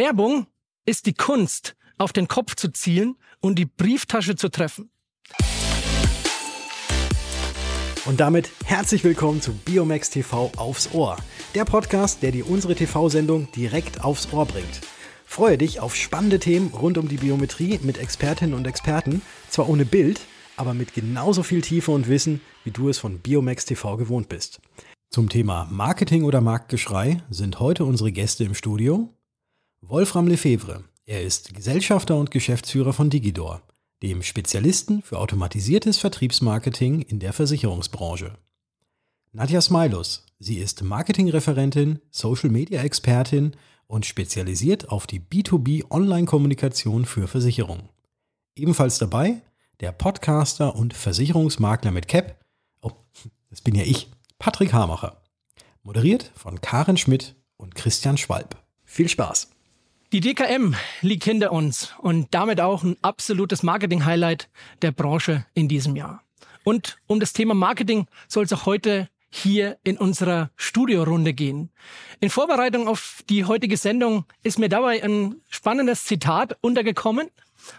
Werbung ist die Kunst, auf den Kopf zu zielen und die Brieftasche zu treffen. Und damit herzlich willkommen zu Biomax TV aufs Ohr, der Podcast, der dir unsere TV-Sendung direkt aufs Ohr bringt. Freue dich auf spannende Themen rund um die Biometrie mit Expertinnen und Experten, zwar ohne Bild, aber mit genauso viel Tiefe und Wissen, wie du es von Biomax TV gewohnt bist. Zum Thema Marketing oder Marktgeschrei sind heute unsere Gäste im Studio Wolfram Lefebvre. Er ist Gesellschafter und Geschäftsführer von Digidor dem Spezialisten für automatisiertes Vertriebsmarketing in der Versicherungsbranche. Nadja Smilus, sie ist Marketingreferentin, Social-Media-Expertin und spezialisiert auf die B2B Online-Kommunikation für Versicherungen. Ebenfalls dabei der Podcaster und Versicherungsmakler mit Cap, oh, das bin ja ich, Patrick Hamacher. Moderiert von Karen Schmidt und Christian Schwalb. Viel Spaß! Die DKM liegt hinter uns und damit auch ein absolutes Marketing-Highlight der Branche in diesem Jahr. Und um das Thema Marketing soll es auch heute hier in unserer Studiorunde gehen. In Vorbereitung auf die heutige Sendung ist mir dabei ein spannendes Zitat untergekommen.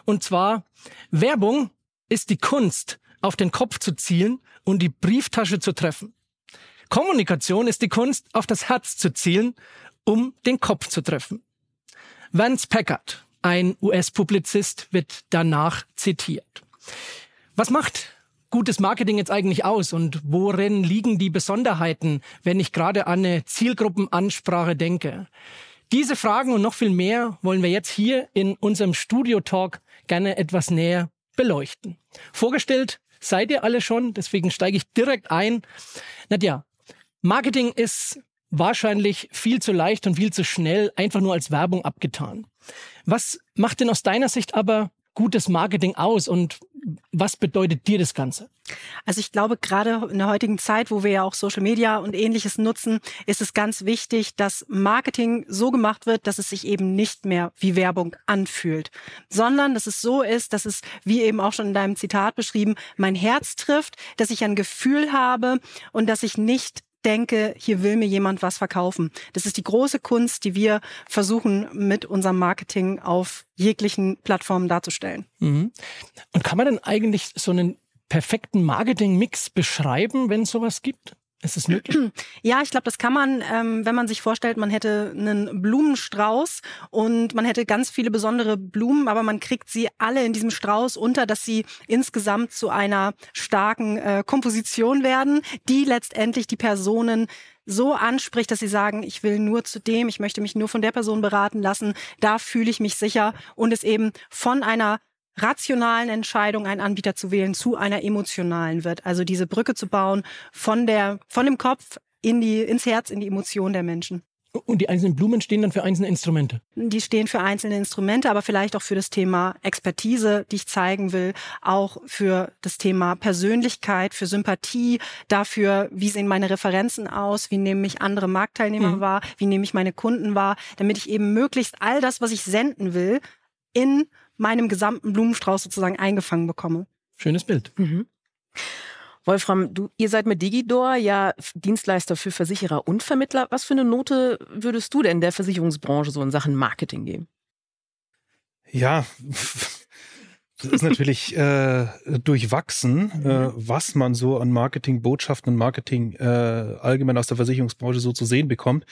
Und zwar, Werbung ist die Kunst, auf den Kopf zu zielen und die Brieftasche zu treffen. Kommunikation ist die Kunst, auf das Herz zu zielen, um den Kopf zu treffen. Vance Packard, ein US-Publizist, wird danach zitiert. Was macht gutes Marketing jetzt eigentlich aus und worin liegen die Besonderheiten, wenn ich gerade an eine Zielgruppenansprache denke? Diese Fragen und noch viel mehr wollen wir jetzt hier in unserem Studio-Talk gerne etwas näher beleuchten. Vorgestellt seid ihr alle schon, deswegen steige ich direkt ein. Nadja, Marketing ist wahrscheinlich viel zu leicht und viel zu schnell einfach nur als Werbung abgetan. Was macht denn aus deiner Sicht aber gutes Marketing aus und was bedeutet dir das Ganze? Also ich glaube, gerade in der heutigen Zeit, wo wir ja auch Social Media und ähnliches nutzen, ist es ganz wichtig, dass Marketing so gemacht wird, dass es sich eben nicht mehr wie Werbung anfühlt, sondern dass es so ist, dass es, wie eben auch schon in deinem Zitat beschrieben, mein Herz trifft, dass ich ein Gefühl habe und dass ich nicht denke, hier will mir jemand was verkaufen. Das ist die große Kunst, die wir versuchen mit unserem Marketing auf jeglichen Plattformen darzustellen. Mhm. Und kann man denn eigentlich so einen perfekten Marketing-Mix beschreiben, wenn es sowas gibt? Ist es möglich? Ja, ich glaube, das kann man, ähm, wenn man sich vorstellt, man hätte einen Blumenstrauß und man hätte ganz viele besondere Blumen, aber man kriegt sie alle in diesem Strauß unter, dass sie insgesamt zu einer starken äh, Komposition werden, die letztendlich die Personen so anspricht, dass sie sagen, ich will nur zu dem, ich möchte mich nur von der Person beraten lassen, da fühle ich mich sicher und es eben von einer rationalen Entscheidung, einen Anbieter zu wählen, zu einer emotionalen wird. Also diese Brücke zu bauen von der, von dem Kopf in die, ins Herz, in die Emotion der Menschen. Und die einzelnen Blumen stehen dann für einzelne Instrumente? Die stehen für einzelne Instrumente, aber vielleicht auch für das Thema Expertise, die ich zeigen will, auch für das Thema Persönlichkeit, für Sympathie, dafür, wie sehen meine Referenzen aus, wie nehme ich andere Marktteilnehmer mhm. wahr, wie nehme ich meine Kunden wahr, damit ich eben möglichst all das, was ich senden will, in meinem gesamten Blumenstrauß sozusagen eingefangen bekomme. Schönes Bild. Mhm. Wolfram, du, ihr seid mit Digidor ja Dienstleister für Versicherer und Vermittler. Was für eine Note würdest du denn der Versicherungsbranche so in Sachen Marketing geben? Ja, das ist natürlich äh, durchwachsen, mhm. äh, was man so an Marketingbotschaften und Marketing äh, allgemein aus der Versicherungsbranche so zu sehen bekommt.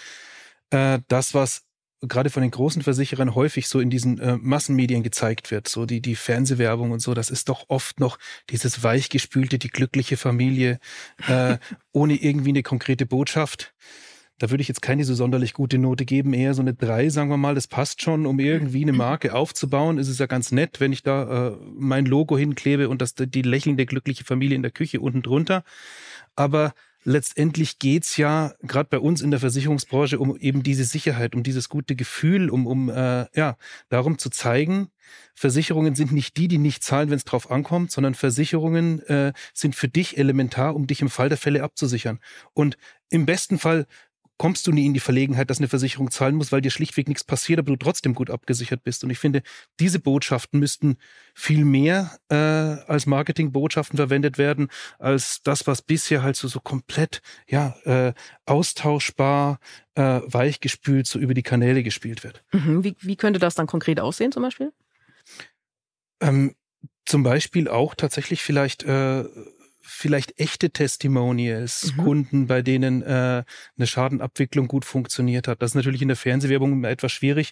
Äh, das, was gerade von den großen Versicherern häufig so in diesen äh, Massenmedien gezeigt wird, so die, die Fernsehwerbung und so, das ist doch oft noch dieses weichgespülte, die glückliche Familie, äh, ohne irgendwie eine konkrete Botschaft. Da würde ich jetzt keine so sonderlich gute Note geben, eher so eine drei, sagen wir mal, das passt schon, um irgendwie eine Marke aufzubauen. Ist es ja ganz nett, wenn ich da äh, mein Logo hinklebe und das die lächelnde glückliche Familie in der Küche unten drunter. Aber letztendlich geht's ja gerade bei uns in der Versicherungsbranche um eben diese Sicherheit, um dieses gute Gefühl, um, um äh, ja, darum zu zeigen, Versicherungen sind nicht die, die nicht zahlen, wenn es drauf ankommt, sondern Versicherungen äh, sind für dich elementar, um dich im Fall der Fälle abzusichern. Und im besten Fall kommst du nie in die Verlegenheit, dass eine Versicherung zahlen muss, weil dir schlichtweg nichts passiert, aber du trotzdem gut abgesichert bist. Und ich finde, diese Botschaften müssten viel mehr äh, als Marketingbotschaften verwendet werden, als das, was bisher halt so, so komplett ja, äh, austauschbar, äh, weichgespült, so über die Kanäle gespielt wird. Mhm. Wie, wie könnte das dann konkret aussehen zum Beispiel? Ähm, zum Beispiel auch tatsächlich vielleicht äh, vielleicht echte Testimonials, mhm. Kunden, bei denen äh, eine Schadenabwicklung gut funktioniert hat. Das ist natürlich in der Fernsehwerbung immer etwas schwierig,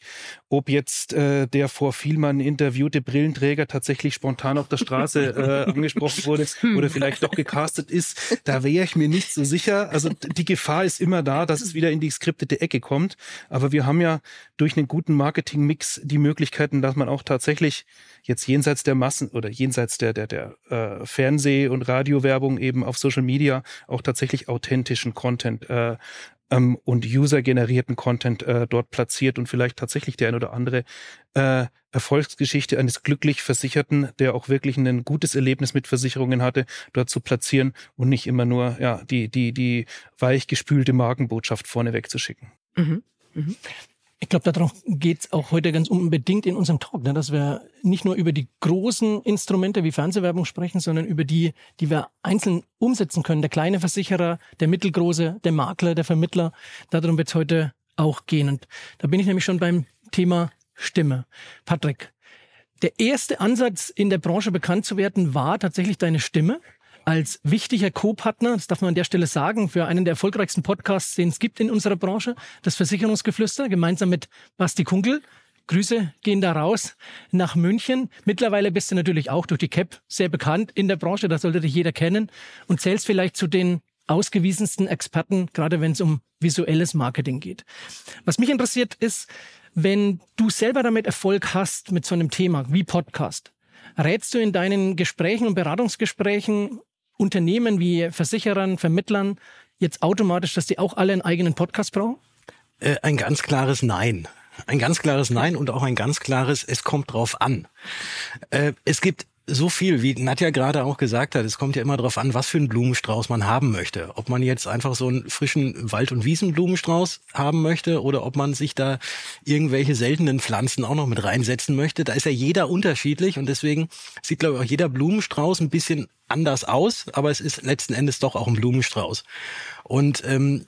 ob jetzt äh, der vor Vielmann interviewte Brillenträger tatsächlich spontan auf der Straße äh, angesprochen wurde oder vielleicht doch gecastet ist. Da wäre ich mir nicht so sicher. Also die Gefahr ist immer da, dass es wieder in die skriptete Ecke kommt. Aber wir haben ja durch einen guten Marketingmix die Möglichkeiten, dass man auch tatsächlich jetzt jenseits der Massen oder jenseits der der der äh, Fernseh- und Radiowerbung eben auf Social Media auch tatsächlich authentischen Content äh, ähm, und user-generierten Content äh, dort platziert und vielleicht tatsächlich der ein oder andere äh, Erfolgsgeschichte eines glücklich Versicherten, der auch wirklich ein gutes Erlebnis mit Versicherungen hatte, dort zu platzieren und nicht immer nur ja die die die weichgespülte Magenbotschaft vorne wegzuschicken. Mhm. Mhm. Ich glaube, darum geht es auch heute ganz unbedingt in unserem Talk, ne, dass wir nicht nur über die großen Instrumente wie Fernsehwerbung sprechen, sondern über die, die wir einzeln umsetzen können. Der kleine Versicherer, der mittelgroße, der Makler, der Vermittler. Darum wird es heute auch gehen. Und da bin ich nämlich schon beim Thema Stimme. Patrick, der erste Ansatz in der Branche bekannt zu werden war tatsächlich deine Stimme als wichtiger Co-Partner, das darf man an der Stelle sagen, für einen der erfolgreichsten Podcasts, den es gibt in unserer Branche, das Versicherungsgeflüster, gemeinsam mit Basti Kunkel. Grüße gehen da raus nach München. Mittlerweile bist du natürlich auch durch die CAP sehr bekannt in der Branche, da sollte dich jeder kennen und zählst vielleicht zu den ausgewiesensten Experten, gerade wenn es um visuelles Marketing geht. Was mich interessiert ist, wenn du selber damit Erfolg hast mit so einem Thema wie Podcast, rätst du in deinen Gesprächen und Beratungsgesprächen Unternehmen wie Versicherern, Vermittlern jetzt automatisch, dass die auch alle einen eigenen Podcast brauchen? Äh, ein ganz klares Nein. Ein ganz klares Nein und auch ein ganz klares, es kommt drauf an. Äh, es gibt so viel, wie Nadja gerade auch gesagt hat, es kommt ja immer darauf an, was für einen Blumenstrauß man haben möchte. Ob man jetzt einfach so einen frischen Wald- und Wiesenblumenstrauß haben möchte oder ob man sich da irgendwelche seltenen Pflanzen auch noch mit reinsetzen möchte. Da ist ja jeder unterschiedlich und deswegen sieht, glaube ich, auch jeder Blumenstrauß ein bisschen anders aus, aber es ist letzten Endes doch auch ein Blumenstrauß. Und ähm,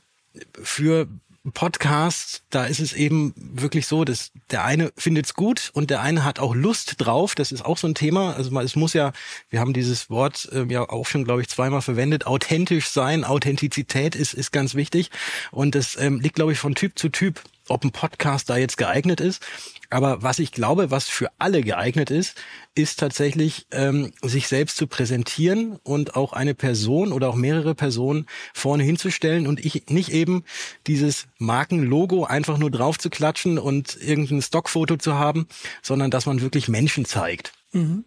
für Podcasts, da ist es eben wirklich so, dass der eine findet es gut und der eine hat auch Lust drauf. Das ist auch so ein Thema. Also es muss ja, wir haben dieses Wort äh, ja auch schon, glaube ich, zweimal verwendet. Authentisch sein, Authentizität ist ist ganz wichtig und das ähm, liegt, glaube ich, von Typ zu Typ ob ein Podcast da jetzt geeignet ist. Aber was ich glaube, was für alle geeignet ist, ist tatsächlich, ähm, sich selbst zu präsentieren und auch eine Person oder auch mehrere Personen vorne hinzustellen und ich nicht eben dieses Markenlogo einfach nur drauf zu klatschen und irgendein Stockfoto zu haben, sondern dass man wirklich Menschen zeigt. Mhm.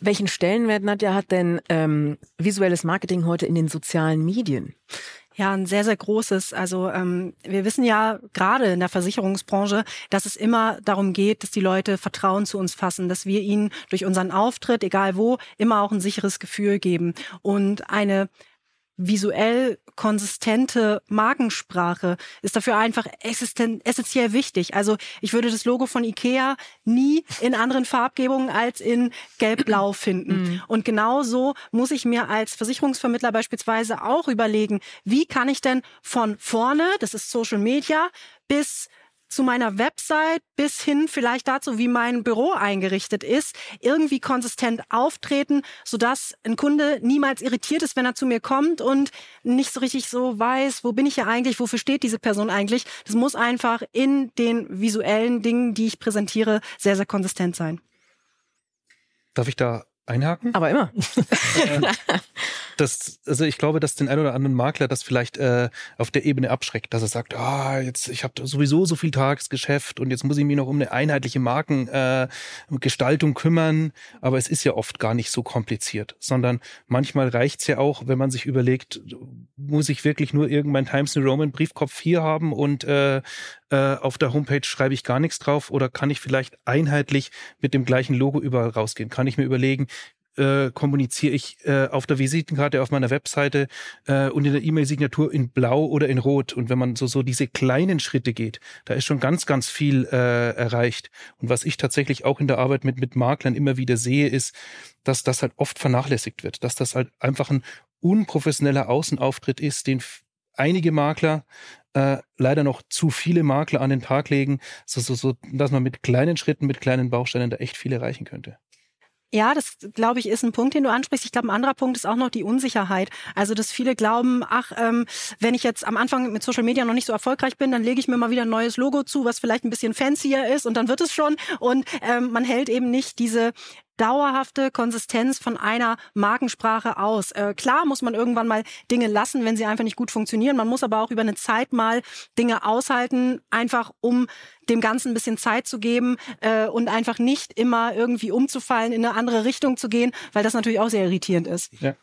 Welchen Stellenwert, Nadja, hat denn ähm, visuelles Marketing heute in den sozialen Medien? Ja, ein sehr, sehr großes. Also ähm, wir wissen ja gerade in der Versicherungsbranche, dass es immer darum geht, dass die Leute Vertrauen zu uns fassen, dass wir ihnen durch unseren Auftritt, egal wo, immer auch ein sicheres Gefühl geben. Und eine visuell konsistente Markensprache ist dafür einfach essentiell wichtig. Also ich würde das Logo von Ikea nie in anderen Farbgebungen als in gelb-blau finden. Mhm. Und genauso muss ich mir als Versicherungsvermittler beispielsweise auch überlegen, wie kann ich denn von vorne, das ist Social Media, bis zu meiner Website bis hin vielleicht dazu, wie mein Büro eingerichtet ist, irgendwie konsistent auftreten, sodass ein Kunde niemals irritiert ist, wenn er zu mir kommt und nicht so richtig so weiß, wo bin ich hier eigentlich, wofür steht diese Person eigentlich. Das muss einfach in den visuellen Dingen, die ich präsentiere, sehr, sehr konsistent sein. Darf ich da einhaken? Aber immer. das, also ich glaube, dass den ein oder anderen Makler das vielleicht äh, auf der Ebene abschreckt, dass er sagt, ah, jetzt ich habe sowieso so viel Tagesgeschäft und jetzt muss ich mich noch um eine einheitliche Markengestaltung äh, kümmern. Aber es ist ja oft gar nicht so kompliziert, sondern manchmal reicht's ja auch, wenn man sich überlegt, muss ich wirklich nur irgendein Times New Roman Briefkopf hier haben und äh, äh, auf der Homepage schreibe ich gar nichts drauf oder kann ich vielleicht einheitlich mit dem gleichen Logo überall rausgehen? Kann ich mir überlegen, äh, kommuniziere ich äh, auf der Visitenkarte auf meiner Webseite äh, und in der E-Mail-Signatur in Blau oder in Rot. Und wenn man so so diese kleinen Schritte geht, da ist schon ganz ganz viel äh, erreicht. Und was ich tatsächlich auch in der Arbeit mit mit Maklern immer wieder sehe, ist, dass das halt oft vernachlässigt wird, dass das halt einfach ein unprofessioneller Außenauftritt ist, den einige Makler äh, leider noch zu viele Makler an den Tag legen, so, so, so, dass man mit kleinen Schritten, mit kleinen Bausteinen da echt viel erreichen könnte. Ja, das glaube ich ist ein Punkt, den du ansprichst. Ich glaube, ein anderer Punkt ist auch noch die Unsicherheit. Also, dass viele glauben, ach, ähm, wenn ich jetzt am Anfang mit Social Media noch nicht so erfolgreich bin, dann lege ich mir mal wieder ein neues Logo zu, was vielleicht ein bisschen fancier ist und dann wird es schon. Und ähm, man hält eben nicht diese dauerhafte Konsistenz von einer Markensprache aus. Äh, klar muss man irgendwann mal Dinge lassen, wenn sie einfach nicht gut funktionieren. Man muss aber auch über eine Zeit mal Dinge aushalten, einfach um dem Ganzen ein bisschen Zeit zu geben äh, und einfach nicht immer irgendwie umzufallen, in eine andere Richtung zu gehen, weil das natürlich auch sehr irritierend ist. Ja.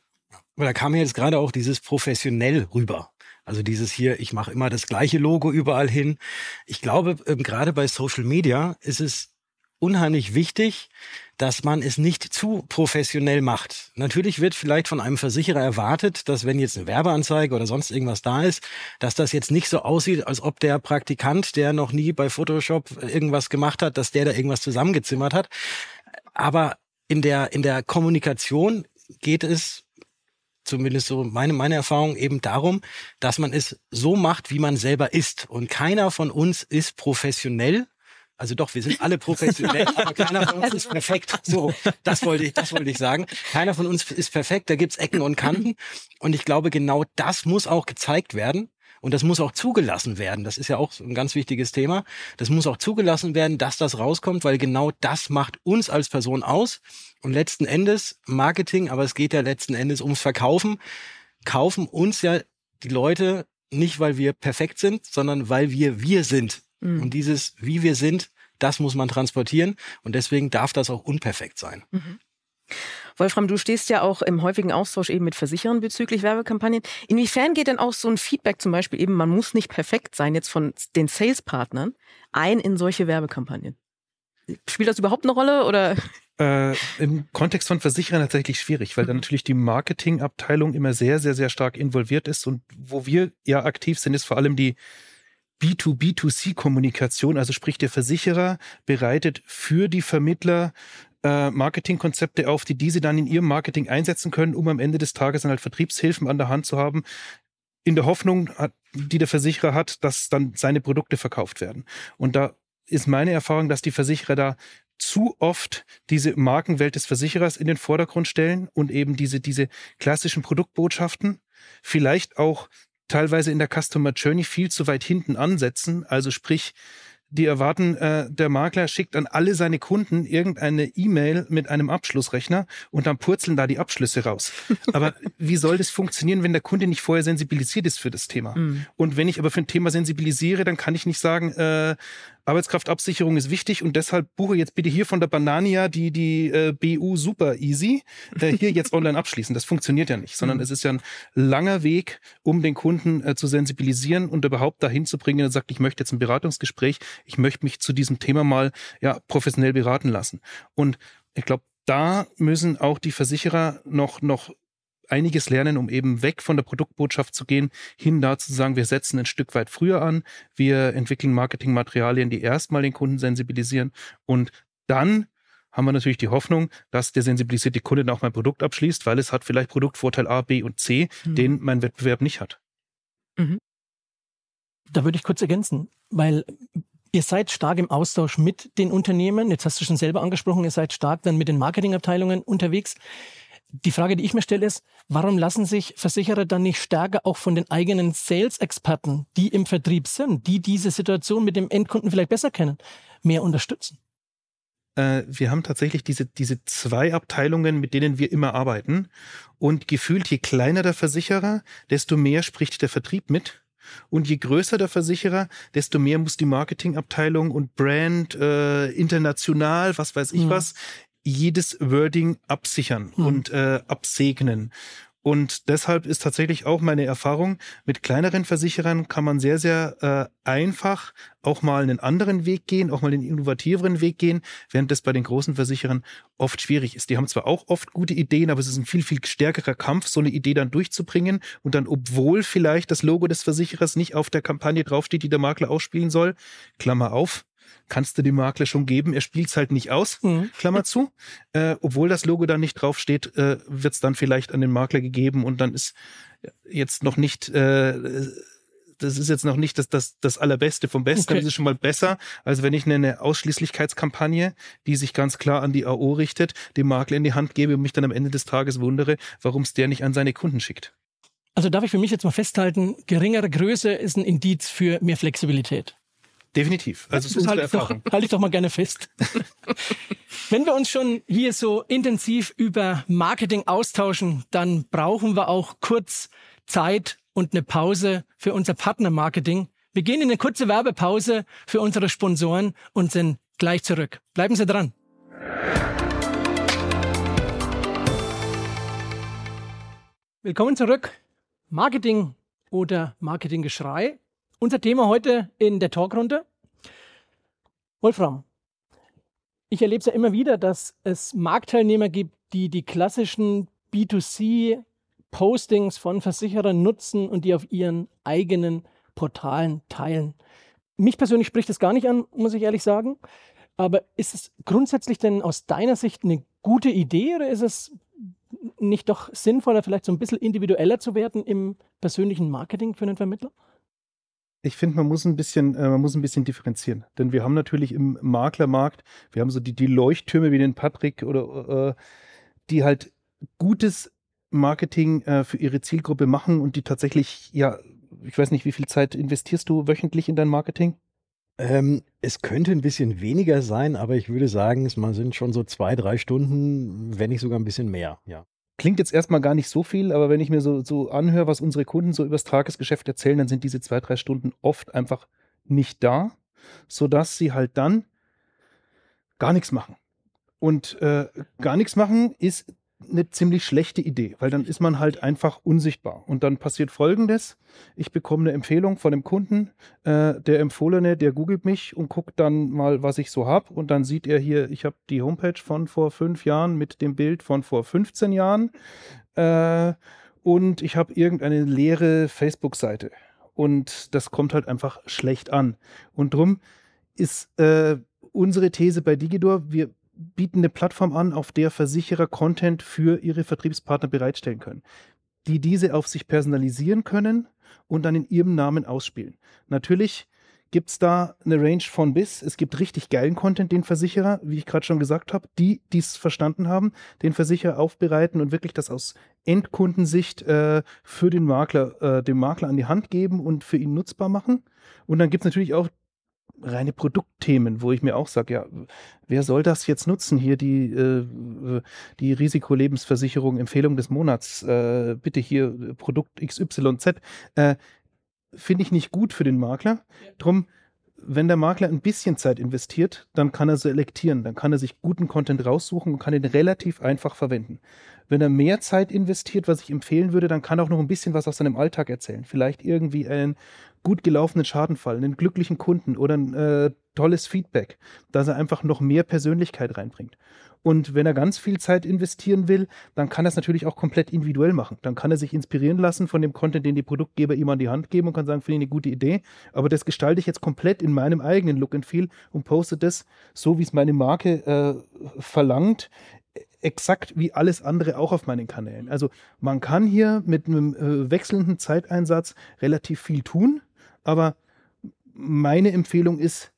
Aber da kam jetzt gerade auch dieses professionell rüber. Also dieses hier, ich mache immer das gleiche Logo überall hin. Ich glaube, ähm, gerade bei Social Media ist es unheimlich wichtig, dass man es nicht zu professionell macht. Natürlich wird vielleicht von einem Versicherer erwartet, dass wenn jetzt eine Werbeanzeige oder sonst irgendwas da ist, dass das jetzt nicht so aussieht, als ob der Praktikant, der noch nie bei Photoshop irgendwas gemacht hat, dass der da irgendwas zusammengezimmert hat. Aber in der, in der Kommunikation geht es zumindest so meine, meine Erfahrung eben darum, dass man es so macht, wie man selber ist. Und keiner von uns ist professionell also doch, wir sind alle professionell, aber keiner von uns ist perfekt. So, das wollte ich, das wollte ich sagen. Keiner von uns ist perfekt, da gibt's Ecken und Kanten. Und ich glaube, genau das muss auch gezeigt werden. Und das muss auch zugelassen werden. Das ist ja auch ein ganz wichtiges Thema. Das muss auch zugelassen werden, dass das rauskommt, weil genau das macht uns als Person aus. Und letzten Endes Marketing, aber es geht ja letzten Endes ums Verkaufen, kaufen uns ja die Leute nicht, weil wir perfekt sind, sondern weil wir wir sind. Mhm. Und dieses, wie wir sind, das muss man transportieren. Und deswegen darf das auch unperfekt sein. Mhm. Wolfram, du stehst ja auch im häufigen Austausch eben mit Versicherern bezüglich Werbekampagnen. Inwiefern geht denn auch so ein Feedback zum Beispiel eben, man muss nicht perfekt sein, jetzt von den Salespartnern, ein in solche Werbekampagnen? Spielt das überhaupt eine Rolle oder? Äh, Im Kontext von Versicherern tatsächlich schwierig, weil da natürlich die Marketingabteilung immer sehr, sehr, sehr stark involviert ist und wo wir ja aktiv sind, ist vor allem die B2B2C-Kommunikation, also sprich der Versicherer bereitet für die Vermittler äh, Marketingkonzepte auf, die diese dann in ihrem Marketing einsetzen können, um am Ende des Tages dann halt Vertriebshilfen an der Hand zu haben, in der Hoffnung, die der Versicherer hat, dass dann seine Produkte verkauft werden. Und da ist meine Erfahrung, dass die Versicherer da zu oft diese Markenwelt des Versicherers in den Vordergrund stellen und eben diese, diese klassischen Produktbotschaften, vielleicht auch teilweise in der Customer Journey viel zu weit hinten ansetzen. Also sprich, die erwarten, äh, der Makler schickt an alle seine Kunden irgendeine E-Mail mit einem Abschlussrechner und dann purzeln da die Abschlüsse raus. Aber wie soll das funktionieren, wenn der Kunde nicht vorher sensibilisiert ist für das Thema? Mhm. Und wenn ich aber für ein Thema sensibilisiere, dann kann ich nicht sagen, äh, Arbeitskraftabsicherung ist wichtig und deshalb buche jetzt bitte hier von der Banania die, die äh, BU Super Easy äh, hier jetzt online abschließen. Das funktioniert ja nicht, sondern mhm. es ist ja ein langer Weg, um den Kunden äh, zu sensibilisieren und überhaupt dahin zu bringen, er sagt, ich möchte jetzt ein Beratungsgespräch, ich möchte mich zu diesem Thema mal ja professionell beraten lassen. Und ich glaube, da müssen auch die Versicherer noch, noch einiges lernen, um eben weg von der Produktbotschaft zu gehen, hin dazu zu sagen, wir setzen ein Stück weit früher an, wir entwickeln Marketingmaterialien, die erstmal den Kunden sensibilisieren und dann haben wir natürlich die Hoffnung, dass der sensibilisierte Kunde dann auch mein Produkt abschließt, weil es hat vielleicht Produktvorteil A, B und C, mhm. den mein Wettbewerb nicht hat. Mhm. Da würde ich kurz ergänzen, weil Ihr seid stark im Austausch mit den Unternehmen. Jetzt hast du schon selber angesprochen, ihr seid stark dann mit den Marketingabteilungen unterwegs die Frage, die ich mir stelle, ist, warum lassen sich Versicherer dann nicht stärker auch von den eigenen Sales-Experten, die im Vertrieb sind, die diese Situation mit dem Endkunden vielleicht besser kennen, mehr unterstützen? Äh, wir haben tatsächlich diese, diese zwei Abteilungen, mit denen wir immer arbeiten. Und gefühlt, je kleiner der Versicherer, desto mehr spricht der Vertrieb mit. Und je größer der Versicherer, desto mehr muss die Marketingabteilung und Brand äh, international, was weiß ich mhm. was, jedes Wording absichern hm. und äh, absegnen. Und deshalb ist tatsächlich auch meine Erfahrung, mit kleineren Versicherern kann man sehr, sehr äh, einfach auch mal einen anderen Weg gehen, auch mal den innovativeren Weg gehen, während das bei den großen Versicherern oft schwierig ist. Die haben zwar auch oft gute Ideen, aber es ist ein viel, viel stärkerer Kampf, so eine Idee dann durchzubringen und dann, obwohl vielleicht das Logo des Versicherers nicht auf der Kampagne draufsteht, die der Makler ausspielen soll, Klammer auf, kannst du dem Makler schon geben. Er spielt es halt nicht aus, mhm. Klammer zu. Äh, obwohl das Logo da nicht draufsteht, äh, wird es dann vielleicht an den Makler gegeben und dann ist jetzt noch nicht, äh, das ist jetzt noch nicht das, das, das Allerbeste vom Besten, okay. das ist schon mal besser, als wenn ich eine Ausschließlichkeitskampagne, die sich ganz klar an die AO richtet, dem Makler in die Hand gebe und mich dann am Ende des Tages wundere, warum es der nicht an seine Kunden schickt. Also darf ich für mich jetzt mal festhalten, geringere Größe ist ein Indiz für mehr Flexibilität. Definitiv. Also das, das halte ich, doch, halte ich doch mal gerne fest. Wenn wir uns schon hier so intensiv über Marketing austauschen, dann brauchen wir auch kurz Zeit und eine Pause für unser Partnermarketing. Wir gehen in eine kurze Werbepause für unsere Sponsoren und sind gleich zurück. Bleiben Sie dran. Willkommen zurück. Marketing oder Marketinggeschrei. Unser Thema heute in der Talkrunde. Wolfram, ich erlebe es ja immer wieder, dass es Marktteilnehmer gibt, die die klassischen B2C-Postings von Versicherern nutzen und die auf ihren eigenen Portalen teilen. Mich persönlich spricht das gar nicht an, muss ich ehrlich sagen. Aber ist es grundsätzlich denn aus deiner Sicht eine gute Idee oder ist es nicht doch sinnvoller, vielleicht so ein bisschen individueller zu werden im persönlichen Marketing für einen Vermittler? Ich finde, man muss ein bisschen, äh, man muss ein bisschen differenzieren. Denn wir haben natürlich im Maklermarkt, wir haben so die, die Leuchttürme wie den Patrick oder äh, die halt gutes Marketing äh, für ihre Zielgruppe machen und die tatsächlich, ja, ich weiß nicht, wie viel Zeit investierst du wöchentlich in dein Marketing? Ähm, es könnte ein bisschen weniger sein, aber ich würde sagen, es sind schon so zwei, drei Stunden, wenn nicht sogar ein bisschen mehr, ja. Klingt jetzt erstmal gar nicht so viel, aber wenn ich mir so, so anhöre, was unsere Kunden so übers Tagesgeschäft erzählen, dann sind diese zwei, drei Stunden oft einfach nicht da, sodass sie halt dann gar nichts machen. Und äh, gar nichts machen ist eine ziemlich schlechte Idee, weil dann ist man halt einfach unsichtbar. Und dann passiert Folgendes. Ich bekomme eine Empfehlung von dem Kunden. Äh, der Empfohlene, der googelt mich und guckt dann mal, was ich so habe. Und dann sieht er hier, ich habe die Homepage von vor fünf Jahren mit dem Bild von vor 15 Jahren. Äh, und ich habe irgendeine leere Facebook-Seite. Und das kommt halt einfach schlecht an. Und drum ist äh, unsere These bei Digidor, wir bieten eine Plattform an, auf der Versicherer Content für ihre Vertriebspartner bereitstellen können, die diese auf sich personalisieren können und dann in ihrem Namen ausspielen. Natürlich gibt es da eine Range von bis. Es gibt richtig geilen Content, den Versicherer, wie ich gerade schon gesagt habe, die dies verstanden haben, den Versicherer aufbereiten und wirklich das aus Endkundensicht äh, für den Makler, äh, dem Makler an die Hand geben und für ihn nutzbar machen. Und dann gibt es natürlich auch reine Produktthemen, wo ich mir auch sage, ja, wer soll das jetzt nutzen? Hier die, äh, die Risikolebensversicherung, Empfehlung des Monats, äh, bitte hier Produkt XYZ, äh, finde ich nicht gut für den Makler. Drum wenn der Makler ein bisschen Zeit investiert, dann kann er selektieren, dann kann er sich guten Content raussuchen und kann ihn relativ einfach verwenden. Wenn er mehr Zeit investiert, was ich empfehlen würde, dann kann er auch noch ein bisschen was aus seinem Alltag erzählen. Vielleicht irgendwie einen gut gelaufenen Schadenfall, einen glücklichen Kunden oder ein äh, tolles Feedback, dass er einfach noch mehr Persönlichkeit reinbringt. Und wenn er ganz viel Zeit investieren will, dann kann er es natürlich auch komplett individuell machen. Dann kann er sich inspirieren lassen von dem Content, den die Produktgeber ihm an die Hand geben und kann sagen, finde ich eine gute Idee. Aber das gestalte ich jetzt komplett in meinem eigenen Look and Feel und poste das so, wie es meine Marke äh, verlangt, exakt wie alles andere auch auf meinen Kanälen. Also man kann hier mit einem äh, wechselnden Zeiteinsatz relativ viel tun, aber meine Empfehlung ist,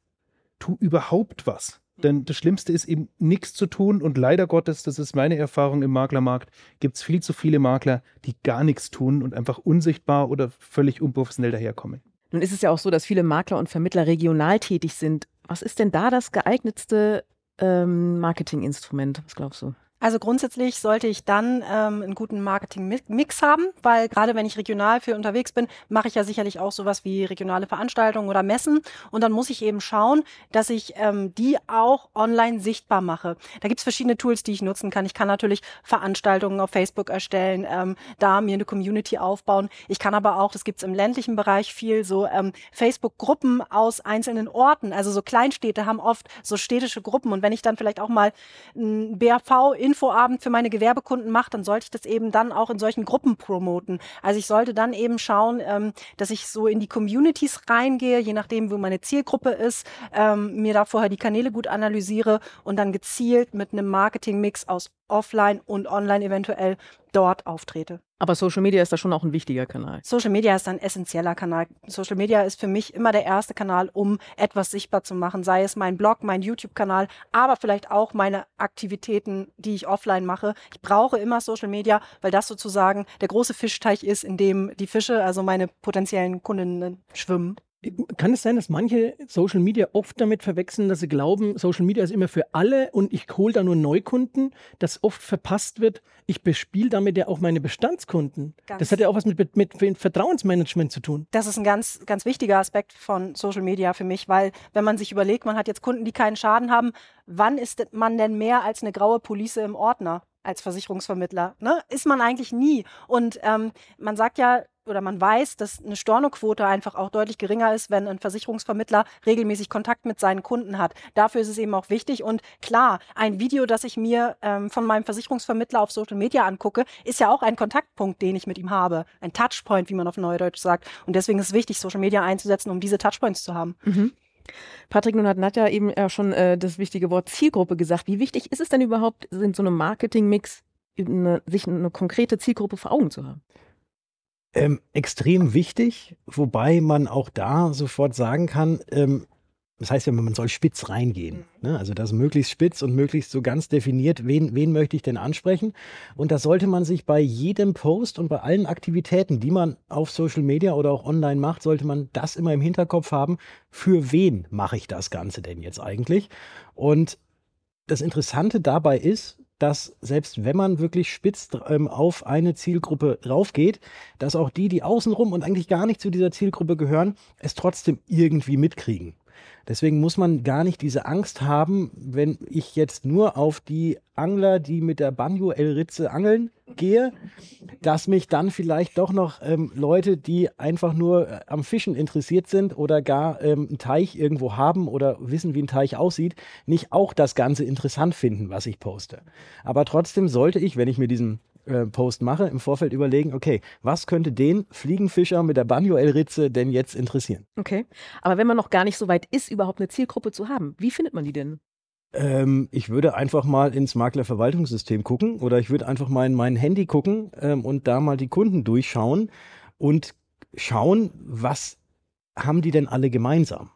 tu überhaupt was. Denn das Schlimmste ist eben nichts zu tun und leider Gottes, das ist meine Erfahrung im Maklermarkt, gibt es viel zu viele Makler, die gar nichts tun und einfach unsichtbar oder völlig unprofessionell daherkommen. Nun ist es ja auch so, dass viele Makler und Vermittler regional tätig sind. Was ist denn da das geeignetste ähm, Marketinginstrument? Was glaubst du? Also grundsätzlich sollte ich dann ähm, einen guten Marketing-Mix haben, weil gerade wenn ich regional für unterwegs bin, mache ich ja sicherlich auch sowas wie regionale Veranstaltungen oder Messen. Und dann muss ich eben schauen, dass ich ähm, die auch online sichtbar mache. Da gibt's verschiedene Tools, die ich nutzen kann. Ich kann natürlich Veranstaltungen auf Facebook erstellen, ähm, da mir eine Community aufbauen. Ich kann aber auch, das gibt's im ländlichen Bereich viel, so ähm, Facebook-Gruppen aus einzelnen Orten. Also so Kleinstädte haben oft so städtische Gruppen. Und wenn ich dann vielleicht auch mal ein BAV in Infoabend für meine Gewerbekunden mache, dann sollte ich das eben dann auch in solchen Gruppen promoten. Also ich sollte dann eben schauen, ähm, dass ich so in die Communities reingehe, je nachdem, wo meine Zielgruppe ist, ähm, mir da vorher die Kanäle gut analysiere und dann gezielt mit einem Marketingmix aus offline und online eventuell dort auftrete. Aber Social Media ist da schon auch ein wichtiger Kanal. Social Media ist ein essentieller Kanal. Social Media ist für mich immer der erste Kanal, um etwas sichtbar zu machen, sei es mein Blog, mein YouTube-Kanal, aber vielleicht auch meine Aktivitäten, die ich offline mache. Ich brauche immer Social Media, weil das sozusagen der große Fischteich ist, in dem die Fische, also meine potenziellen Kundinnen, schwimmen. Kann es sein, dass manche Social Media oft damit verwechseln, dass sie glauben, Social Media ist immer für alle und ich hole da nur Neukunden, dass oft verpasst wird, ich bespiele damit ja auch meine Bestandskunden. Ganz das hat ja auch was mit, mit, mit Vertrauensmanagement zu tun. Das ist ein ganz, ganz wichtiger Aspekt von Social Media für mich, weil wenn man sich überlegt, man hat jetzt Kunden, die keinen Schaden haben, wann ist man denn mehr als eine graue Police im Ordner? Als Versicherungsvermittler. Ne? Ist man eigentlich nie. Und ähm, man sagt ja, oder man weiß, dass eine Stornoquote einfach auch deutlich geringer ist, wenn ein Versicherungsvermittler regelmäßig Kontakt mit seinen Kunden hat. Dafür ist es eben auch wichtig. Und klar, ein Video, das ich mir ähm, von meinem Versicherungsvermittler auf Social Media angucke, ist ja auch ein Kontaktpunkt, den ich mit ihm habe. Ein Touchpoint, wie man auf Neudeutsch sagt. Und deswegen ist es wichtig, Social Media einzusetzen, um diese Touchpoints zu haben. Mhm. Patrick, nun hat Nadja eben ja schon äh, das wichtige Wort Zielgruppe gesagt. Wie wichtig ist es denn überhaupt, in so einem Marketing-Mix eine, sich eine konkrete Zielgruppe vor Augen zu haben? Ähm, extrem wichtig, wobei man auch da sofort sagen kann, ähm, das heißt ja, man soll spitz reingehen. Ne? Also das möglichst spitz und möglichst so ganz definiert, wen, wen möchte ich denn ansprechen. Und das sollte man sich bei jedem Post und bei allen Aktivitäten, die man auf Social Media oder auch online macht, sollte man das immer im Hinterkopf haben. Für wen mache ich das Ganze denn jetzt eigentlich? Und das Interessante dabei ist, dass selbst wenn man wirklich spitz ähm, auf eine Zielgruppe raufgeht, dass auch die, die außenrum und eigentlich gar nicht zu dieser Zielgruppe gehören, es trotzdem irgendwie mitkriegen. Deswegen muss man gar nicht diese Angst haben, wenn ich jetzt nur auf die Angler, die mit der Banjo El Ritze angeln, gehe, dass mich dann vielleicht doch noch ähm, Leute, die einfach nur äh, am Fischen interessiert sind oder gar ähm, einen Teich irgendwo haben oder wissen, wie ein Teich aussieht, nicht auch das Ganze interessant finden, was ich poste. Aber trotzdem sollte ich, wenn ich mir diesen äh, Post mache, im Vorfeld überlegen, okay, was könnte den Fliegenfischer mit der Banjo-El-Ritze denn jetzt interessieren? Okay, aber wenn man noch gar nicht so weit ist, überhaupt eine Zielgruppe zu haben, wie findet man die denn? Ähm, ich würde einfach mal ins Maklerverwaltungssystem gucken oder ich würde einfach mal in mein Handy gucken ähm, und da mal die Kunden durchschauen und schauen, was haben die denn alle gemeinsam?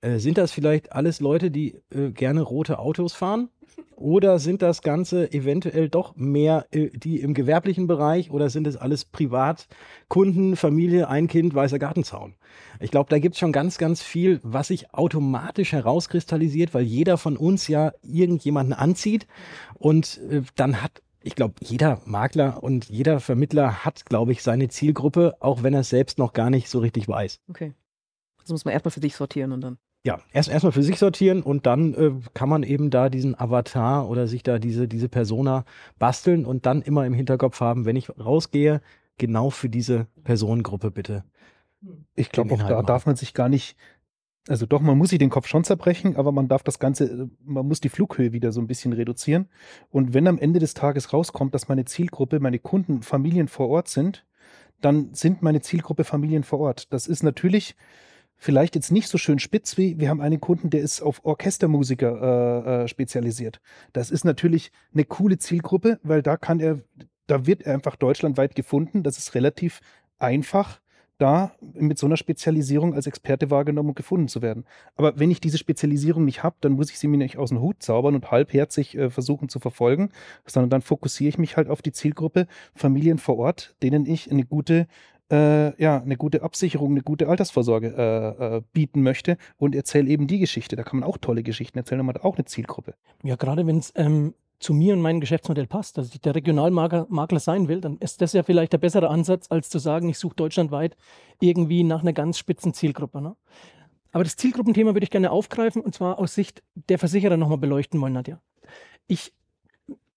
Äh, sind das vielleicht alles Leute, die äh, gerne rote Autos fahren? Oder sind das Ganze eventuell doch mehr äh, die im gewerblichen Bereich oder sind es alles Privatkunden, Familie, ein Kind, weißer Gartenzaun? Ich glaube, da gibt es schon ganz, ganz viel, was sich automatisch herauskristallisiert, weil jeder von uns ja irgendjemanden anzieht und äh, dann hat ich glaube, jeder Makler und jeder Vermittler hat, glaube ich, seine Zielgruppe, auch wenn er es selbst noch gar nicht so richtig weiß. Okay. Das muss man erstmal für sich sortieren und dann ja, erst erstmal für sich sortieren und dann äh, kann man eben da diesen Avatar oder sich da diese, diese Persona basteln und dann immer im Hinterkopf haben, wenn ich rausgehe, genau für diese Personengruppe bitte. Ich glaube, auch da machen. darf man sich gar nicht, also doch, man muss sich den Kopf schon zerbrechen, aber man darf das Ganze, man muss die Flughöhe wieder so ein bisschen reduzieren. Und wenn am Ende des Tages rauskommt, dass meine Zielgruppe, meine Kunden, Familien vor Ort sind, dann sind meine Zielgruppe Familien vor Ort. Das ist natürlich vielleicht jetzt nicht so schön spitz wie, wir haben einen Kunden, der ist auf Orchestermusiker äh, äh, spezialisiert. Das ist natürlich eine coole Zielgruppe, weil da kann er, da wird er einfach deutschlandweit gefunden. Das ist relativ einfach, da mit so einer Spezialisierung als Experte wahrgenommen und gefunden zu werden. Aber wenn ich diese Spezialisierung nicht habe, dann muss ich sie mir nicht aus dem Hut zaubern und halbherzig äh, versuchen zu verfolgen, sondern dann fokussiere ich mich halt auf die Zielgruppe Familien vor Ort, denen ich eine gute äh, ja, eine gute Absicherung, eine gute Altersvorsorge äh, äh, bieten möchte und erzähle eben die Geschichte. Da kann man auch tolle Geschichten erzählen und man hat auch eine Zielgruppe. Ja, gerade wenn es ähm, zu mir und meinem Geschäftsmodell passt, dass ich der Regionalmakler sein will, dann ist das ja vielleicht der bessere Ansatz, als zu sagen, ich suche deutschlandweit irgendwie nach einer ganz spitzen Zielgruppe. Ne? Aber das Zielgruppenthema würde ich gerne aufgreifen und zwar aus Sicht der Versicherer nochmal beleuchten wollen, Nadja. Ich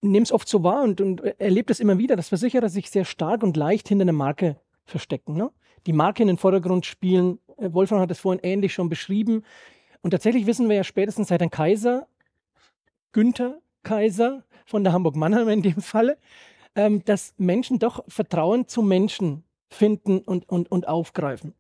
nehme es oft so wahr und, und erlebe das immer wieder, dass Versicherer sich sehr stark und leicht hinter einer Marke verstecken. Ne? Die Marke in den Vordergrund spielen. Äh, Wolfram hat es vorhin ähnlich schon beschrieben. Und tatsächlich wissen wir ja spätestens seit ein Kaiser, Günther Kaiser von der Hamburg-Mannheim in dem Falle, ähm, dass Menschen doch Vertrauen zu Menschen finden und, und, und aufgreifen.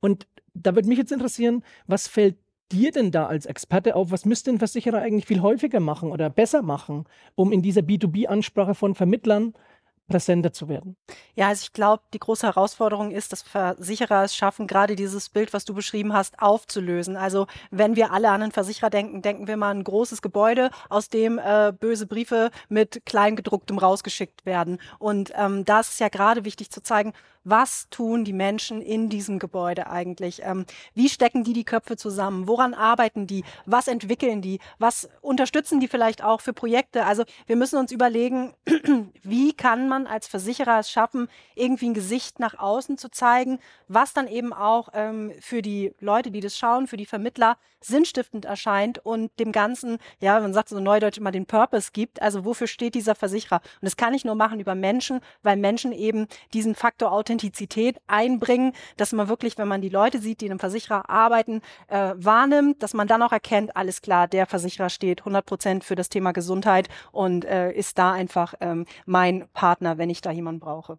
Und da würde mich jetzt interessieren, was fällt dir denn da als Experte auf? Was müsste ein Versicherer eigentlich viel häufiger machen oder besser machen, um in dieser B2B-Ansprache von Vermittlern präsenter zu werden? Ja, also ich glaube, die große Herausforderung ist, dass Versicherer es schaffen, gerade dieses Bild, was du beschrieben hast, aufzulösen. Also wenn wir alle an einen Versicherer denken, denken wir mal an ein großes Gebäude, aus dem äh, böse Briefe mit Kleingedrucktem rausgeschickt werden. Und ähm, da ist es ja gerade wichtig zu zeigen, was tun die Menschen in diesem Gebäude eigentlich? Ähm, wie stecken die die Köpfe zusammen? Woran arbeiten die? Was entwickeln die? Was unterstützen die vielleicht auch für Projekte? Also wir müssen uns überlegen, wie kann man als Versicherer es schaffen, irgendwie ein Gesicht nach außen zu zeigen, was dann eben auch ähm, für die Leute, die das schauen, für die Vermittler sinnstiftend erscheint und dem Ganzen, ja, man sagt so neudeutsch immer den Purpose gibt. Also wofür steht dieser Versicherer? Und das kann ich nur machen über Menschen, weil Menschen eben diesen Faktor Authentizität einbringen, dass man wirklich, wenn man die Leute sieht, die in einem Versicherer arbeiten, äh, wahrnimmt, dass man dann auch erkennt, alles klar, der Versicherer steht 100 Prozent für das Thema Gesundheit und äh, ist da einfach ähm, mein Partner, wenn ich da jemanden brauche.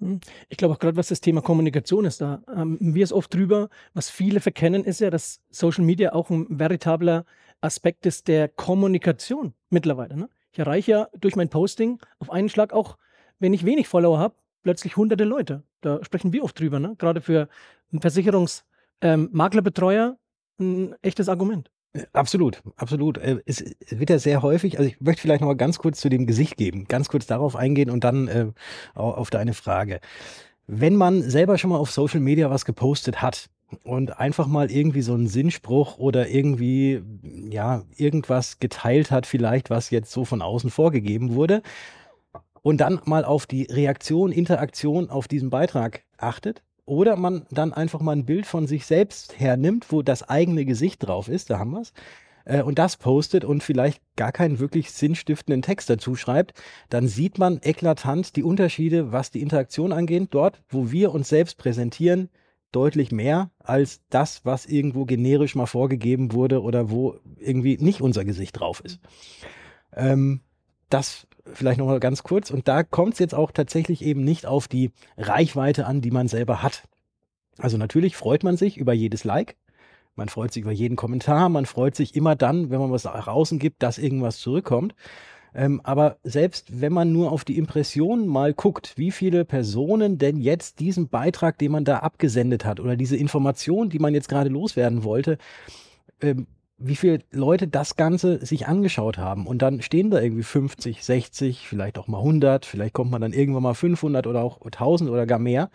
Hm. Ich glaube auch gerade, was das Thema Kommunikation ist, da haben wir es oft drüber. Was viele verkennen, ist ja, dass Social Media auch ein veritabler Aspekt ist der Kommunikation mittlerweile. Ne? Ich erreiche ja durch mein Posting auf einen Schlag auch, wenn ich wenig Follower habe, plötzlich hunderte Leute. Da sprechen wir oft drüber. Ne? Gerade für Versicherungsmaklerbetreuer ähm, ein echtes Argument. Absolut, absolut. Äh, es wird ja sehr häufig, also ich möchte vielleicht noch mal ganz kurz zu dem Gesicht geben, ganz kurz darauf eingehen und dann äh, auf deine Frage. Wenn man selber schon mal auf Social Media was gepostet hat und einfach mal irgendwie so einen Sinnspruch oder irgendwie, ja, irgendwas geteilt hat, vielleicht was jetzt so von außen vorgegeben wurde und dann mal auf die Reaktion, Interaktion auf diesen Beitrag achtet, oder man dann einfach mal ein Bild von sich selbst hernimmt, wo das eigene Gesicht drauf ist, da haben wir es, äh, und das postet und vielleicht gar keinen wirklich sinnstiftenden Text dazu schreibt, dann sieht man eklatant die Unterschiede, was die Interaktion angeht, dort, wo wir uns selbst präsentieren, deutlich mehr als das, was irgendwo generisch mal vorgegeben wurde oder wo irgendwie nicht unser Gesicht drauf ist. Ähm, das vielleicht noch mal ganz kurz. Und da kommt es jetzt auch tatsächlich eben nicht auf die Reichweite an, die man selber hat. Also natürlich freut man sich über jedes Like. Man freut sich über jeden Kommentar. Man freut sich immer dann, wenn man was nach außen gibt, dass irgendwas zurückkommt. Ähm, aber selbst wenn man nur auf die Impressionen mal guckt, wie viele Personen denn jetzt diesen Beitrag, den man da abgesendet hat oder diese Information, die man jetzt gerade loswerden wollte, ähm, wie viele Leute das Ganze sich angeschaut haben. Und dann stehen da irgendwie 50, 60, vielleicht auch mal 100, vielleicht kommt man dann irgendwann mal 500 oder auch 1000 oder gar mehr.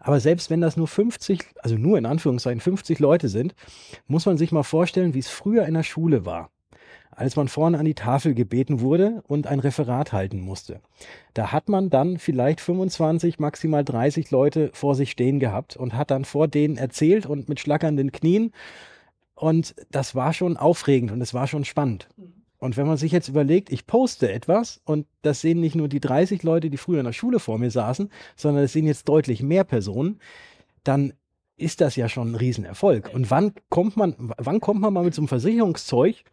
Aber selbst wenn das nur 50, also nur in Anführungszeichen 50 Leute sind, muss man sich mal vorstellen, wie es früher in der Schule war als man vorne an die Tafel gebeten wurde und ein Referat halten musste. Da hat man dann vielleicht 25, maximal 30 Leute vor sich stehen gehabt und hat dann vor denen erzählt und mit schlackernden Knien und das war schon aufregend und es war schon spannend. Und wenn man sich jetzt überlegt, ich poste etwas und das sehen nicht nur die 30 Leute, die früher in der Schule vor mir saßen, sondern es sehen jetzt deutlich mehr Personen, dann ist das ja schon ein Riesenerfolg. Und wann kommt man, wann kommt man mal mit so einem Versicherungszeug?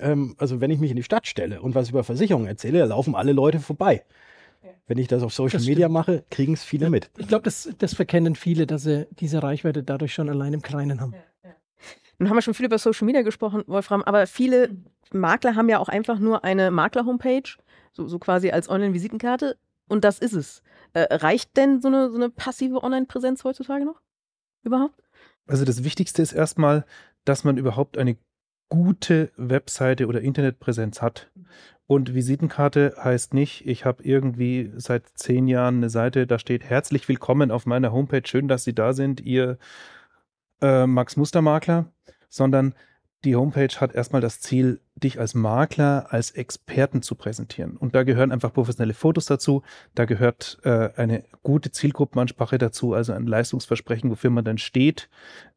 Ähm, also wenn ich mich in die Stadt stelle und was über Versicherungen erzähle, da laufen alle Leute vorbei. Wenn ich das auf Social das Media mache, kriegen es viele mit. Ich glaube, das, das verkennen viele, dass sie diese Reichweite dadurch schon allein im Kleinen haben. Ja. Nun haben wir schon viel über Social Media gesprochen, Wolfram, aber viele Makler haben ja auch einfach nur eine Makler-Homepage, so, so quasi als Online-Visitenkarte und das ist es. Äh, reicht denn so eine, so eine passive Online-Präsenz heutzutage noch? Überhaupt? Also das Wichtigste ist erstmal, dass man überhaupt eine gute Webseite oder Internetpräsenz hat. Und Visitenkarte heißt nicht, ich habe irgendwie seit zehn Jahren eine Seite, da steht herzlich willkommen auf meiner Homepage, schön, dass Sie da sind, Ihr äh, Max Mustermakler, sondern die Homepage hat erstmal das Ziel, dich als Makler, als Experten zu präsentieren. Und da gehören einfach professionelle Fotos dazu, da gehört äh, eine gute Zielgruppenansprache dazu, also ein Leistungsversprechen, wofür man dann steht,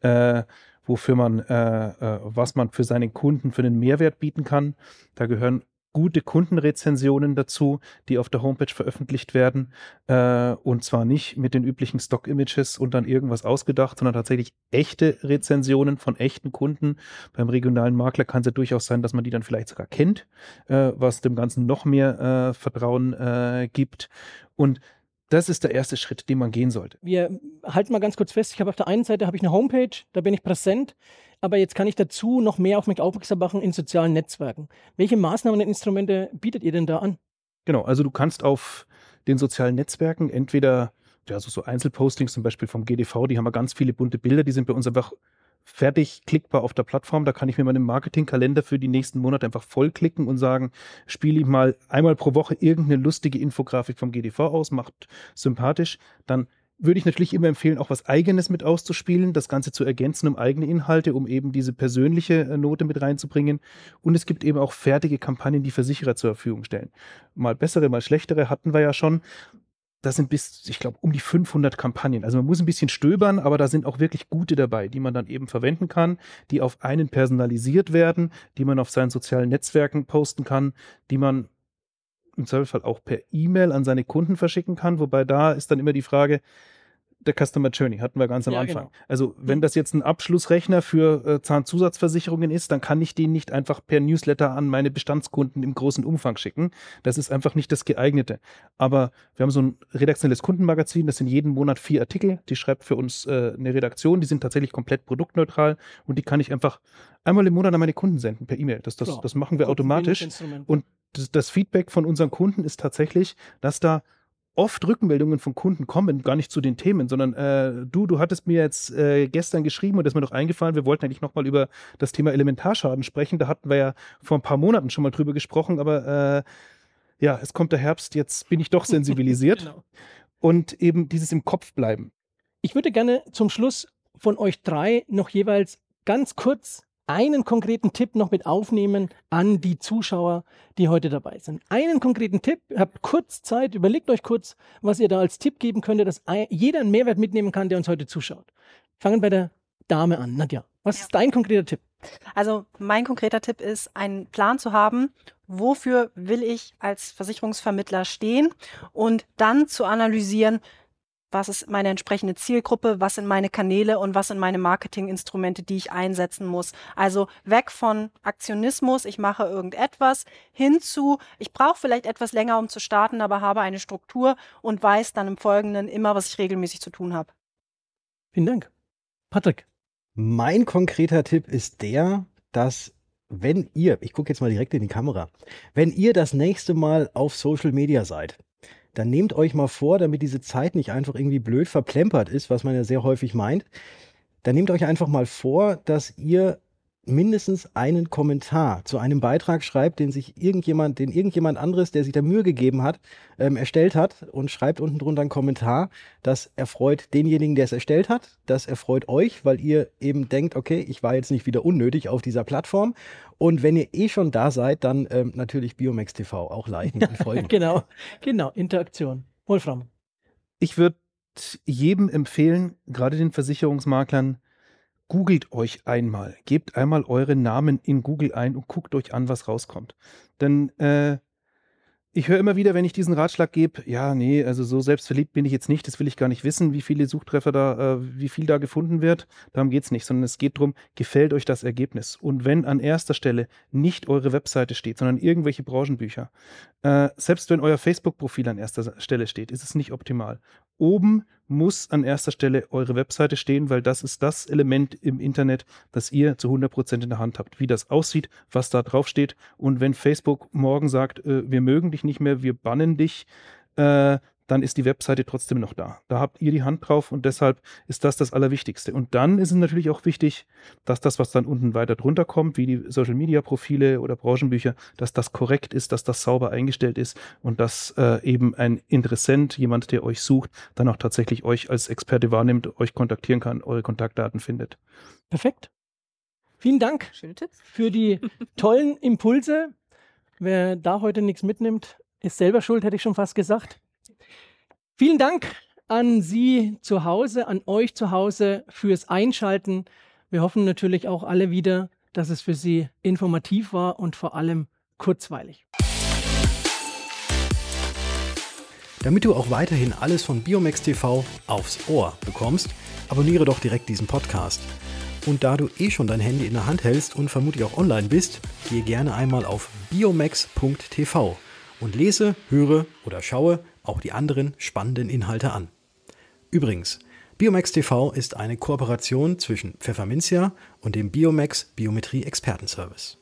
äh, wofür man, äh, äh, was man für seinen Kunden für einen Mehrwert bieten kann. Da gehören gute Kundenrezensionen dazu, die auf der Homepage veröffentlicht werden. Äh, und zwar nicht mit den üblichen Stock-Images und dann irgendwas ausgedacht, sondern tatsächlich echte Rezensionen von echten Kunden. Beim regionalen Makler kann es ja durchaus sein, dass man die dann vielleicht sogar kennt, äh, was dem Ganzen noch mehr äh, Vertrauen äh, gibt. Und das ist der erste Schritt, den man gehen sollte. Wir halten mal ganz kurz fest. Ich habe auf der einen Seite habe ich eine Homepage, da bin ich präsent, aber jetzt kann ich dazu noch mehr auf mich aufmerksam machen in sozialen Netzwerken. Welche Maßnahmen und Instrumente bietet ihr denn da an? Genau, also du kannst auf den sozialen Netzwerken entweder ja, so, so Einzelpostings zum Beispiel vom GDV, die haben ja ganz viele bunte Bilder, die sind bei uns einfach fertig klickbar auf der Plattform. Da kann ich mir meinen Marketingkalender für die nächsten Monate einfach vollklicken und sagen, spiele ich mal einmal pro Woche irgendeine lustige Infografik vom GDV aus, macht sympathisch. Dann würde ich natürlich immer empfehlen, auch was Eigenes mit auszuspielen, das Ganze zu ergänzen um eigene Inhalte, um eben diese persönliche äh, Note mit reinzubringen. Und es gibt eben auch fertige Kampagnen, die Versicherer zur Verfügung stellen. Mal bessere, mal schlechtere hatten wir ja schon da sind bis, ich glaube, um die 500 Kampagnen. Also man muss ein bisschen stöbern, aber da sind auch wirklich gute dabei, die man dann eben verwenden kann, die auf einen personalisiert werden, die man auf seinen sozialen Netzwerken posten kann, die man im Zweifelsfall auch per E-Mail an seine Kunden verschicken kann. Wobei da ist dann immer die Frage, der Customer Journey hatten wir ganz am ja, Anfang. Genau. Also wenn das jetzt ein Abschlussrechner für äh, Zahnzusatzversicherungen ist, dann kann ich den nicht einfach per Newsletter an meine Bestandskunden im großen Umfang schicken. Das ist einfach nicht das geeignete. Aber wir haben so ein redaktionelles Kundenmagazin, das sind jeden Monat vier Artikel, die schreibt für uns äh, eine Redaktion, die sind tatsächlich komplett produktneutral und die kann ich einfach einmal im Monat an meine Kunden senden per E-Mail. Das, das, ja, das machen wir automatisch. Und das, das Feedback von unseren Kunden ist tatsächlich, dass da oft Rückmeldungen von Kunden kommen, gar nicht zu den Themen, sondern äh, du, du hattest mir jetzt äh, gestern geschrieben und ist mir noch eingefallen, wir wollten eigentlich nochmal über das Thema Elementarschaden sprechen. Da hatten wir ja vor ein paar Monaten schon mal drüber gesprochen, aber äh, ja, es kommt der Herbst, jetzt bin ich doch sensibilisiert. genau. Und eben dieses im Kopf bleiben. Ich würde gerne zum Schluss von euch drei noch jeweils ganz kurz einen konkreten Tipp noch mit aufnehmen an die Zuschauer, die heute dabei sind. Einen konkreten Tipp, habt kurz Zeit, überlegt euch kurz, was ihr da als Tipp geben könntet, dass jeder einen Mehrwert mitnehmen kann, der uns heute zuschaut. Fangen bei der Dame an. Nadja, was ja. ist dein konkreter Tipp? Also mein konkreter Tipp ist, einen Plan zu haben, wofür will ich als Versicherungsvermittler stehen und dann zu analysieren, was ist meine entsprechende Zielgruppe, was sind meine Kanäle und was sind meine Marketinginstrumente, die ich einsetzen muss. Also weg von Aktionismus, ich mache irgendetwas, hinzu, ich brauche vielleicht etwas länger, um zu starten, aber habe eine Struktur und weiß dann im Folgenden immer, was ich regelmäßig zu tun habe. Vielen Dank. Patrick. Mein konkreter Tipp ist der, dass wenn ihr, ich gucke jetzt mal direkt in die Kamera, wenn ihr das nächste Mal auf Social Media seid, dann nehmt euch mal vor, damit diese Zeit nicht einfach irgendwie blöd verplempert ist, was man ja sehr häufig meint, dann nehmt euch einfach mal vor, dass ihr mindestens einen Kommentar zu einem Beitrag schreibt, den sich irgendjemand, den irgendjemand anderes, der sich da Mühe gegeben hat, ähm, erstellt hat und schreibt unten drunter einen Kommentar. Das erfreut denjenigen, der es erstellt hat. Das erfreut euch, weil ihr eben denkt, okay, ich war jetzt nicht wieder unnötig auf dieser Plattform. Und wenn ihr eh schon da seid, dann ähm, natürlich Biomax TV auch liken und folgen. genau, genau, Interaktion. Wolfram. Ich würde jedem empfehlen, gerade den Versicherungsmaklern, googelt euch einmal, gebt einmal euren Namen in Google ein und guckt euch an, was rauskommt. Denn äh, ich höre immer wieder, wenn ich diesen Ratschlag gebe, ja, nee, also so selbstverliebt bin ich jetzt nicht, das will ich gar nicht wissen, wie viele Suchtreffer da, äh, wie viel da gefunden wird. Darum geht's nicht, sondern es geht darum, gefällt euch das Ergebnis. Und wenn an erster Stelle nicht eure Webseite steht, sondern irgendwelche Branchenbücher, äh, selbst wenn euer Facebook-Profil an erster Stelle steht, ist es nicht optimal. Oben muss an erster Stelle eure Webseite stehen, weil das ist das Element im Internet, das ihr zu 100% in der Hand habt. Wie das aussieht, was da drauf steht. Und wenn Facebook morgen sagt, äh, wir mögen dich nicht mehr, wir bannen dich, äh, dann ist die Webseite trotzdem noch da. Da habt ihr die Hand drauf und deshalb ist das das Allerwichtigste. Und dann ist es natürlich auch wichtig, dass das, was dann unten weiter drunter kommt, wie die Social Media Profile oder Branchenbücher, dass das korrekt ist, dass das sauber eingestellt ist und dass äh, eben ein Interessent, jemand, der euch sucht, dann auch tatsächlich euch als Experte wahrnimmt, euch kontaktieren kann, eure Kontaktdaten findet. Perfekt. Vielen Dank Schöne Tipps. für die tollen Impulse. Wer da heute nichts mitnimmt, ist selber schuld, hätte ich schon fast gesagt. Vielen Dank an Sie zu Hause, an euch zu Hause fürs Einschalten. Wir hoffen natürlich auch alle wieder, dass es für Sie informativ war und vor allem kurzweilig. Damit du auch weiterhin alles von Biomax TV aufs Ohr bekommst, abonniere doch direkt diesen Podcast. Und da du eh schon dein Handy in der Hand hältst und vermutlich auch online bist, gehe gerne einmal auf biomax.tv und lese, höre oder schaue auch die anderen spannenden Inhalte an. Übrigens, Biomax TV ist eine Kooperation zwischen Pfefferminzia und dem Biomax Biometrie Expertenservice.